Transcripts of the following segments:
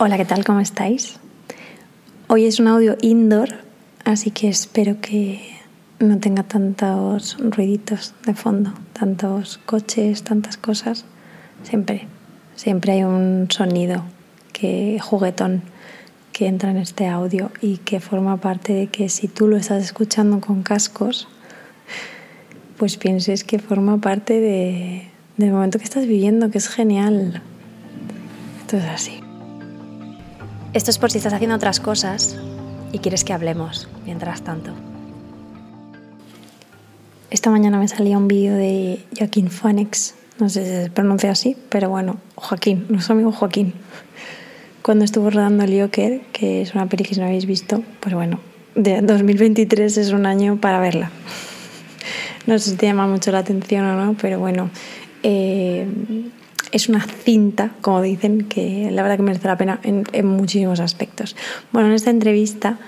Hola, ¿qué tal? ¿Cómo estáis? Hoy es un audio indoor, así que espero que no tenga tantos ruiditos de fondo, tantos coches, tantas cosas. Siempre, siempre hay un sonido que juguetón que entra en este audio y que forma parte de que si tú lo estás escuchando con cascos, pues pienses que forma parte de, del momento que estás viviendo, que es genial. Esto es así. Esto es por si estás haciendo otras cosas y quieres que hablemos mientras tanto. Esta mañana me salía un vídeo de Joaquín Phoenix, no sé si se pronuncia así, pero bueno, Joaquín, nuestro amigo Joaquín, cuando estuvo rodando el Joker, que es una peli que si no habéis visto, pues bueno, de 2023 es un año para verla. No sé si te llama mucho la atención o no, pero bueno, eh, es una cinta, como dicen, que la verdad que merece la pena en, muchísimos aspectos. Bueno, en esta entrevista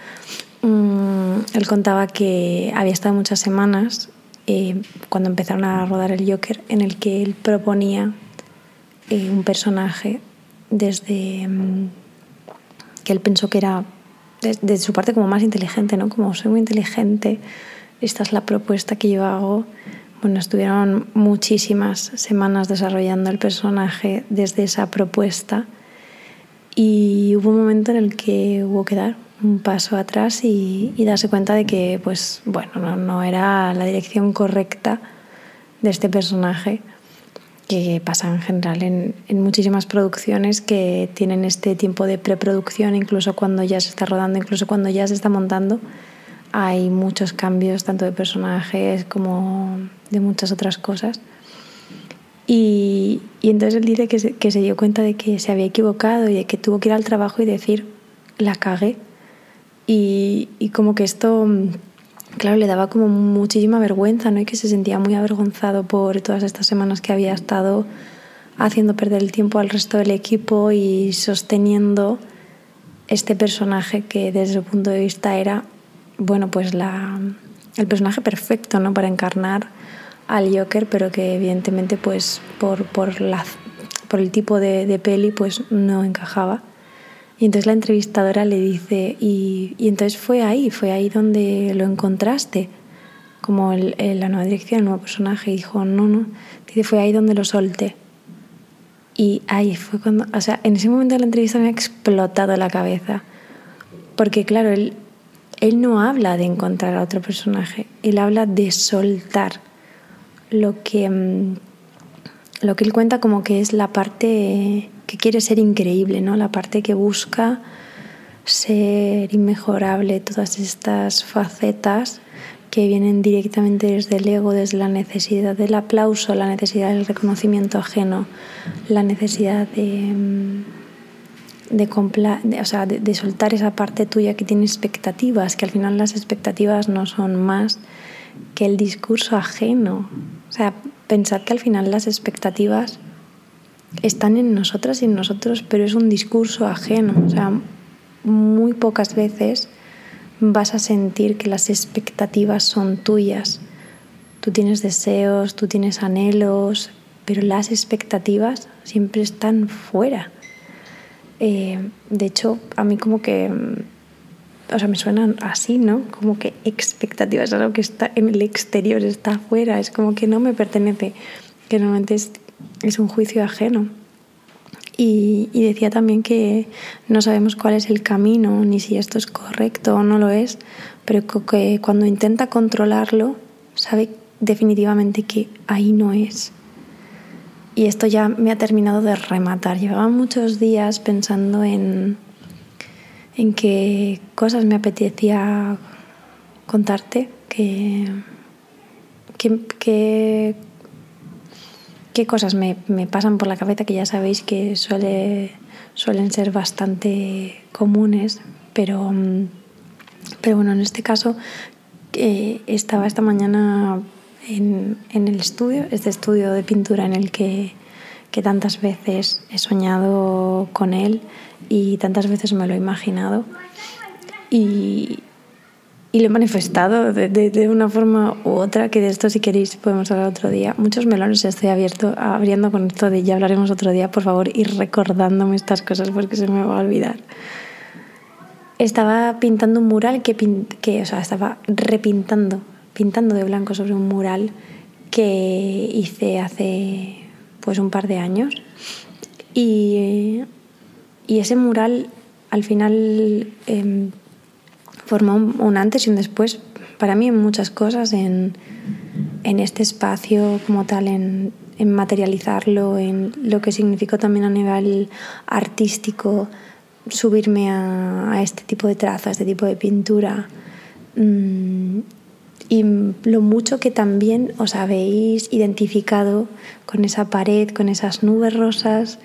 mm, él contaba que había estado muchas semanas eh, cuando empezaron a rodar el Joker en el que él proponía eh, un personaje desde mm, que él pensó que era de, su parte como más inteligente, ¿no? Como soy muy inteligente, esta es la propuesta que yo hago bueno, estuvieron muchísimas semanas desarrollando el personaje desde esa propuesta y hubo un momento en el que hubo que dar un paso atrás y, darse cuenta de que, pues, bueno, no, era la dirección correcta de este personaje que pasa en general en, en, muchísimas producciones que tienen este tiempo de preproducción, incluso cuando ya se está rodando, incluso cuando ya se está montando. Hay muchos cambios, tanto de personajes como de muchas otras cosas. Y, entonces él dice que se, que se, dio cuenta de que se había equivocado y de que tuvo que ir al trabajo y decir, la cagué. Y, y como que esto, claro, le daba como muchísima vergüenza, ¿no? Y que se sentía muy avergonzado por todas estas semanas que había estado haciendo perder el tiempo al resto del equipo y sosteniendo este personaje que desde su punto de vista era bueno, pues la, el personaje perfecto ¿no? para encarnar al Joker, pero que evidentemente pues por, por, la, por el tipo de, peli pues no encajaba. Y entonces la entrevistadora le dice, y, y entonces fue ahí, fue ahí donde lo encontraste, como el, la nueva dirección, el nuevo personaje, y dijo, no, no, dice, fue ahí donde lo solté. Y ahí fue cuando, o sea, en ese momento de la entrevista me ha explotado la cabeza, porque claro, él él no habla de encontrar a otro personaje, él habla de soltar lo que, mm, lo que él cuenta como que es la parte que quiere ser increíble, ¿no? la parte que busca ser inmejorable, todas estas facetas que vienen directamente desde el ego, desde la necesidad del aplauso, la necesidad del reconocimiento ajeno, la necesidad de mm, de, soltar esa parte tuya que tiene expectativas, que al final las expectativas no son más que el discurso ajeno. O sea, pensar que al final las expectativas están en nosotras y en nosotros, pero es un discurso ajeno. O sea, muy pocas veces vas a sentir que las expectativas son tuyas. Tú tienes deseos, tú tienes anhelos, pero las expectativas siempre están fuera. Eh, de hecho, a mí como que, mm, o sea, me suenan así, ¿no? Como que expectativas, algo que está en el exterior, está afuera, es como que no me pertenece, que normalmente es, es un juicio ajeno. Y, y, decía también que no sabemos cuál es el camino, ni si esto es correcto o no lo es, pero que cuando intenta controlarlo, sabe definitivamente que ahí no es y esto ya me ha terminado de rematar. Llevaba muchos días pensando en, en qué cosas me apetecía contarte, qué, qué, qué, cosas me, me, pasan por la cabeza, que ya sabéis que suele, suelen ser bastante comunes, pero, pero bueno, en este caso eh, estaba esta mañana en, el estudio, este estudio de pintura en el que, tantas veces he soñado con él y tantas veces me lo he imaginado. Y, y lo he manifestado de, de, una forma u otra, que de esto si queréis podemos hablar otro día. Muchos melones estoy abierto, abriendo con esto de ya hablaremos otro día, por favor, ir recordándome estas cosas porque se me va a olvidar. Estaba pintando un mural que, que o sea, estaba repintando, pintando de blanco sobre un mural que hice hace pues un par de años. Y, y ese mural al final... Eh, formó un, antes y un después para mí en muchas cosas, en, en este espacio como tal, en, materializarlo, en lo que significó también a nivel artístico subirme a, este tipo de traza, a este tipo de pintura. Mm, y lo mucho que también os habéis identificado con esa pared, con esas nubes rosas.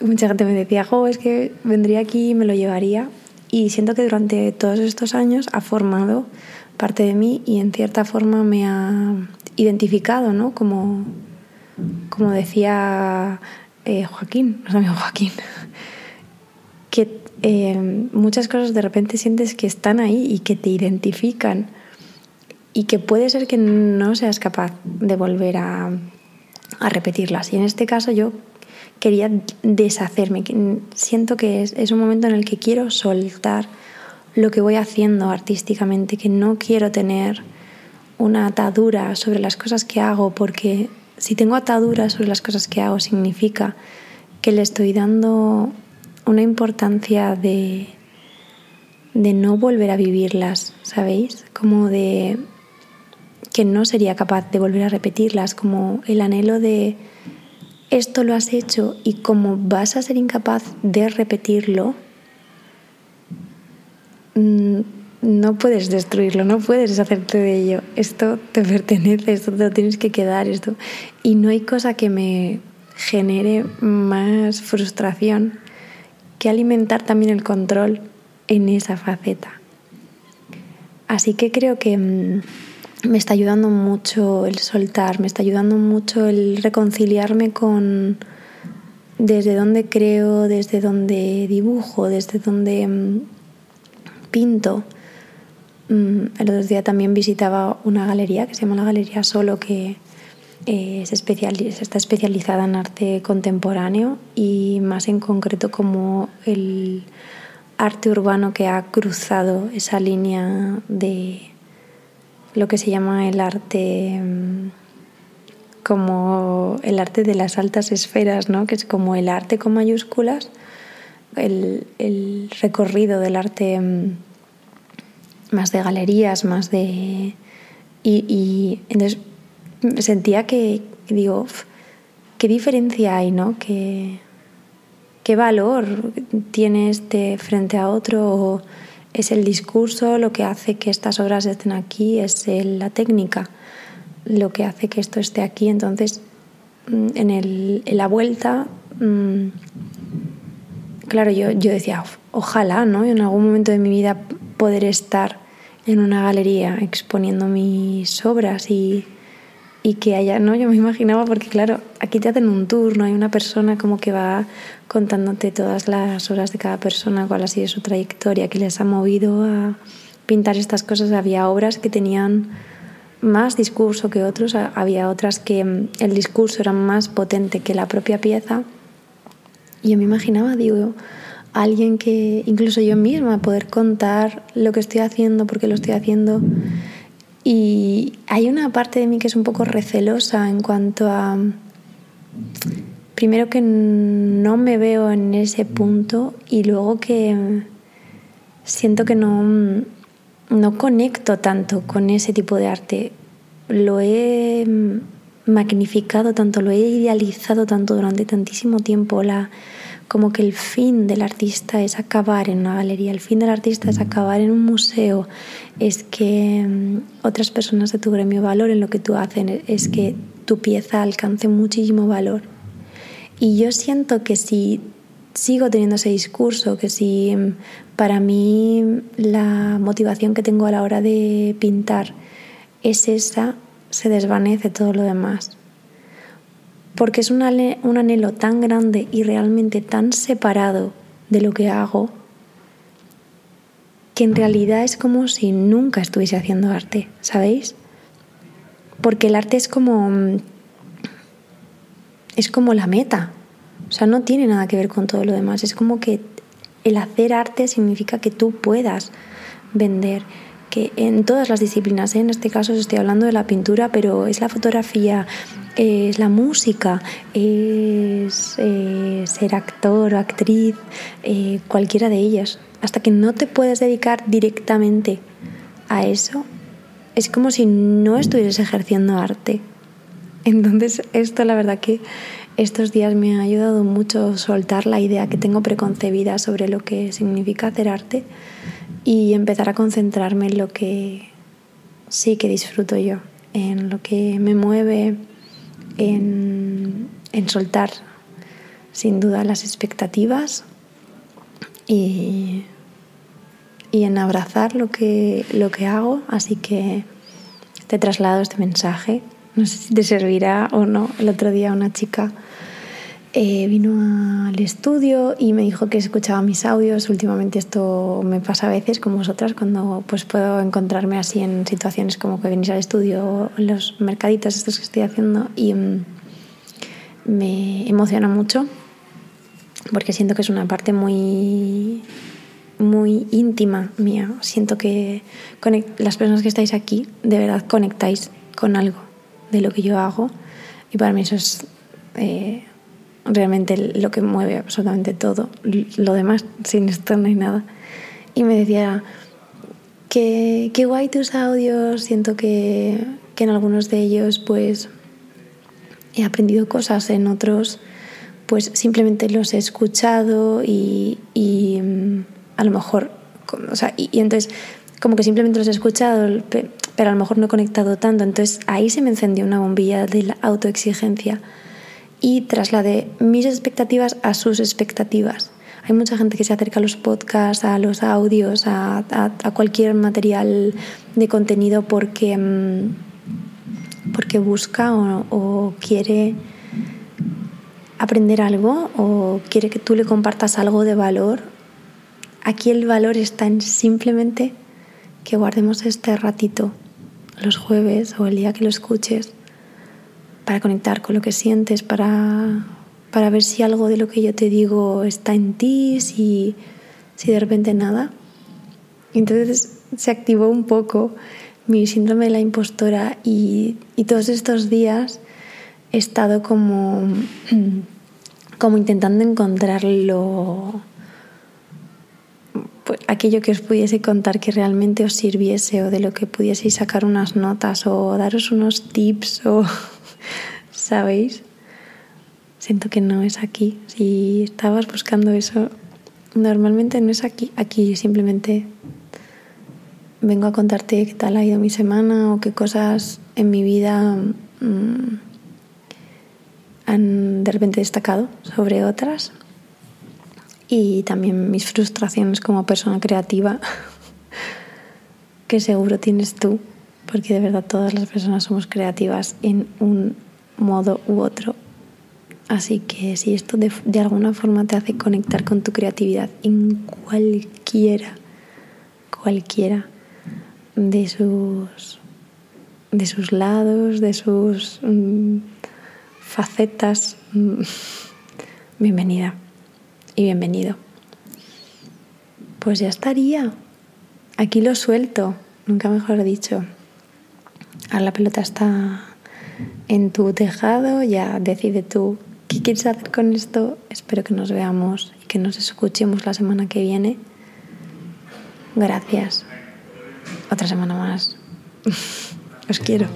Mucha gente me decía, jo, es que vendría aquí y me lo llevaría. Y siento que durante todos estos años ha formado parte de mí y en cierta forma me ha identificado, ¿no? Como, como decía eh, Joaquín, nuestro amigo Joaquín, que eh, muchas cosas de repente sientes que están ahí y que te identifican y que puede ser que no seas capaz de volver a, repetirlas. Y en este caso yo quería deshacerme. Siento que es, es un momento en el que quiero soltar lo que voy haciendo artísticamente, que no quiero tener una atadura sobre las cosas que hago, porque si tengo atadura sobre las cosas que hago significa que le estoy dando una importancia de, de no volver a vivirlas, ¿sabéis? Como de que no sería capaz de volver a repetirlas, como el anhelo de esto lo has hecho y como vas a ser incapaz de repetirlo, mm, no puedes destruirlo, no puedes deshacerte de ello. Esto te pertenece, esto te lo tienes que quedar, esto. Y no hay cosa que me genere más frustración que alimentar también el control en esa faceta. Así que creo que mm, me está ayudando mucho el soltar, me está ayudando mucho el reconciliarme con desde donde creo, desde donde dibujo, desde donde mm, pinto. Mm, el otro día también visitaba una galería que se llama la Galería Solo, que eh, está especializada en arte contemporáneo y más en concreto como el arte urbano que ha cruzado esa línea de lo que se llama el arte mm, como el arte de las altas esferas, ¿no? que es como el arte con mayúsculas, el, el recorrido del arte mm, más de galerías, más de... Y, entonces sentía que, digo, ¿qué diferencia hay, no? ¿Qué, qué valor tiene este frente a otro? Es el discurso, lo que hace que estas obras estén aquí, es la técnica, lo que hace que esto esté aquí. Entonces, mm, en, el, en la vuelta, mm, claro, yo, yo decía, ojalá, ¿no? En algún momento de mi vida poder estar en una galería exponiendo mis obras y y que haya, ¿no? Yo me imaginaba porque claro, aquí te hacen un tour, ¿no? Hay una persona como que va contándote todas las horas de cada persona, cuál ha sido su trayectoria, que les ha movido a pintar estas cosas. Había obras que tenían más discurso que otros, había otras que mm, el discurso era más potente que la propia pieza. Y yo me imaginaba, digo, alguien que, incluso yo misma, poder contar lo que estoy haciendo, porque lo estoy haciendo y hay una parte de mí que es un poco recelosa en cuanto a, primero que no me veo en ese punto y luego que siento que no, no conecto tanto con ese tipo de arte. Lo he magnificado tanto, lo he idealizado tanto durante tantísimo tiempo. La, como que el fin del artista es acabar en una galería, el fin del artista es acabar en un museo, es que mm, otras personas de tu gremio valoren lo que tú haces, es que tu pieza alcance muchísimo valor. Y yo siento que si sigo teniendo ese discurso, que si mm, para mí la motivación que tengo a la hora de pintar es esa, se desvanece todo lo demás porque es un, anhelo tan grande y realmente tan separado de lo que hago que en realidad es como si nunca estuviese haciendo arte, ¿sabéis? Porque el arte es como es como la meta. O sea, no tiene nada que ver con todo lo demás. Es como que el hacer arte significa que tú puedas vender, que en todas las disciplinas, ¿eh? en este caso estoy hablando de la pintura, pero es la fotografía, es la música, es eh, ser actor o actriz, eh, cualquiera de ellas. Hasta que no te puedes dedicar directamente a eso, es como si no estuvieras ejerciendo arte. Entonces, esto la verdad que estos días me ha ayudado mucho soltar la idea que tengo preconcebida sobre lo que significa hacer arte y empezar a concentrarme en lo que sí que disfruto yo, en lo que me mueve, en, soltar sin duda las expectativas y, en abrazar lo que, lo que hago. Así que te traslado este mensaje. No sé si te servirá o no. El otro día una chica eh, vino al estudio y me dijo que escuchaba mis audios. Últimamente esto me pasa a veces con vosotras cuando pues puedo encontrarme así en situaciones como que venís al estudio, en los mercaditos estos que estoy haciendo y mm, me emociona mucho porque siento que es una parte muy muy íntima mía. Siento que las personas que estáis aquí de verdad conectáis con algo de lo que yo hago y para mí eso es eh, realmente lo que mueve absolutamente todo. Lo demás, sin esto no hay nada. Y me decía, que, qué guay tus audios, siento que, que en algunos de ellos pues he aprendido cosas, en otros pues simplemente los he escuchado y, y mm, a lo mejor, o sea, y, y, entonces como que simplemente los he escuchado, pero a lo mejor no he conectado tanto, entonces ahí se me encendió una bombilla de la autoexigencia y trasladé mis expectativas a sus expectativas. Hay mucha gente que se acerca a los podcasts, a los audios, a, cualquier material de contenido porque, mm, porque busca o, o quiere aprender algo o quiere que tú le compartas algo de valor. Aquí el valor está en simplemente que guardemos este ratito los jueves o el día que lo escuches para conectar con lo que sientes, para, para ver si algo de lo que yo te digo está en ti, si, si de repente nada. Entonces se activó un poco mi síndrome de la impostora y, y todos estos días he estado como, como intentando encontrar lo, pues, aquello que os pudiese contar que realmente os sirviese o de lo que pudieseis sacar unas notas o daros unos tips o ¿sabéis? Siento que no es aquí. Si estabas buscando eso, normalmente no es aquí. Aquí simplemente vengo a contarte qué tal ha ido mi semana o qué cosas en mi vida mm, han de repente destacado sobre otras. Y también mis frustraciones como persona creativa, que seguro tienes tú, porque de verdad todas las personas somos creativas en un modo u otro. Así que si esto de, alguna forma te hace conectar con tu creatividad en cualquiera, cualquiera de sus, de sus lados, de sus mm, facetas, mm, bienvenida y bienvenido. Pues ya estaría. Aquí lo suelto, nunca mejor dicho. Ahora la pelota está en tu tejado, ya decide tú qué quieres hacer con esto. Espero que nos veamos y que nos escuchemos la semana que viene. Gracias. Otra semana más. Os quiero.